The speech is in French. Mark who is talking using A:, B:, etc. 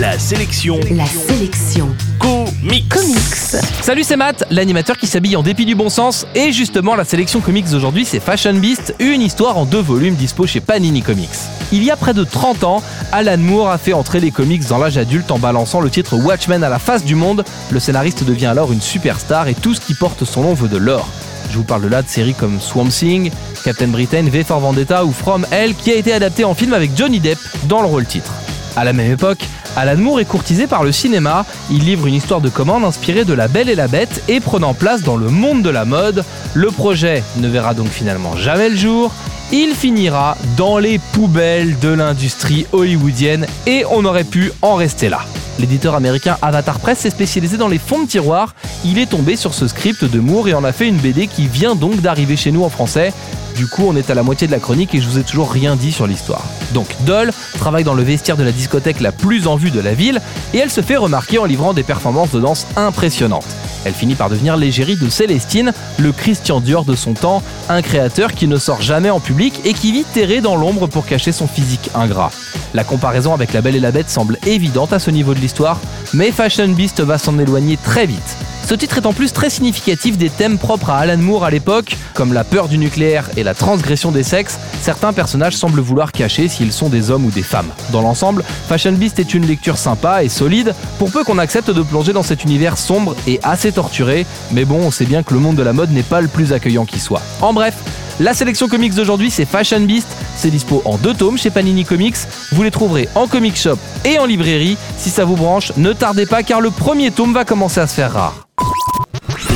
A: La sélection
B: La sélection
A: comics.
B: comics.
C: Salut, c'est Matt, l'animateur qui s'habille en dépit du bon sens. Et justement, la sélection comics d'aujourd'hui, c'est Fashion Beast, une histoire en deux volumes dispo chez Panini Comics. Il y a près de 30 ans, Alan Moore a fait entrer les comics dans l'âge adulte en balançant le titre Watchmen à la face du monde. Le scénariste devient alors une superstar et tout ce qui porte son nom veut de l'or. Je vous parle de là de séries comme Swamp Thing, Captain Britain, V for Vendetta ou From Hell qui a été adapté en film avec Johnny Depp dans le rôle titre. À la même époque, Alan Moore est courtisé par le cinéma. Il livre une histoire de commande inspirée de La Belle et la Bête et prenant place dans le monde de la mode. Le projet ne verra donc finalement jamais le jour. Il finira dans les poubelles de l'industrie hollywoodienne et on aurait pu en rester là. L'éditeur américain Avatar Press s'est spécialisé dans les fonds de tiroir. Il est tombé sur ce script de Moore et en a fait une BD qui vient donc d'arriver chez nous en français. Du coup, on est à la moitié de la chronique et je vous ai toujours rien dit sur l'histoire. Donc, Doll travaille dans le vestiaire de la discothèque la plus en vue de la ville et elle se fait remarquer en livrant des performances de danse impressionnantes. Elle finit par devenir l'égérie de Célestine, le Christian Dior de son temps, un créateur qui ne sort jamais en public et qui vit terré dans l'ombre pour cacher son physique ingrat. La comparaison avec La Belle et la Bête semble évidente à ce niveau de l'histoire, mais Fashion Beast va s'en éloigner très vite. Ce titre est en plus très significatif des thèmes propres à Alan Moore à l'époque, comme la peur du nucléaire et la transgression des sexes, certains personnages semblent vouloir cacher s'ils sont des hommes ou des femmes. Dans l'ensemble, Fashion Beast est une lecture sympa et solide, pour peu qu'on accepte de plonger dans cet univers sombre et assez torturé, mais bon, on sait bien que le monde de la mode n'est pas le plus accueillant qui soit. En bref, la sélection comics d'aujourd'hui, c'est Fashion Beast. C'est dispo en deux tomes chez Panini Comics. Vous les trouverez en comic shop et en librairie. Si ça vous branche, ne tardez pas car le premier tome va commencer à se faire rare.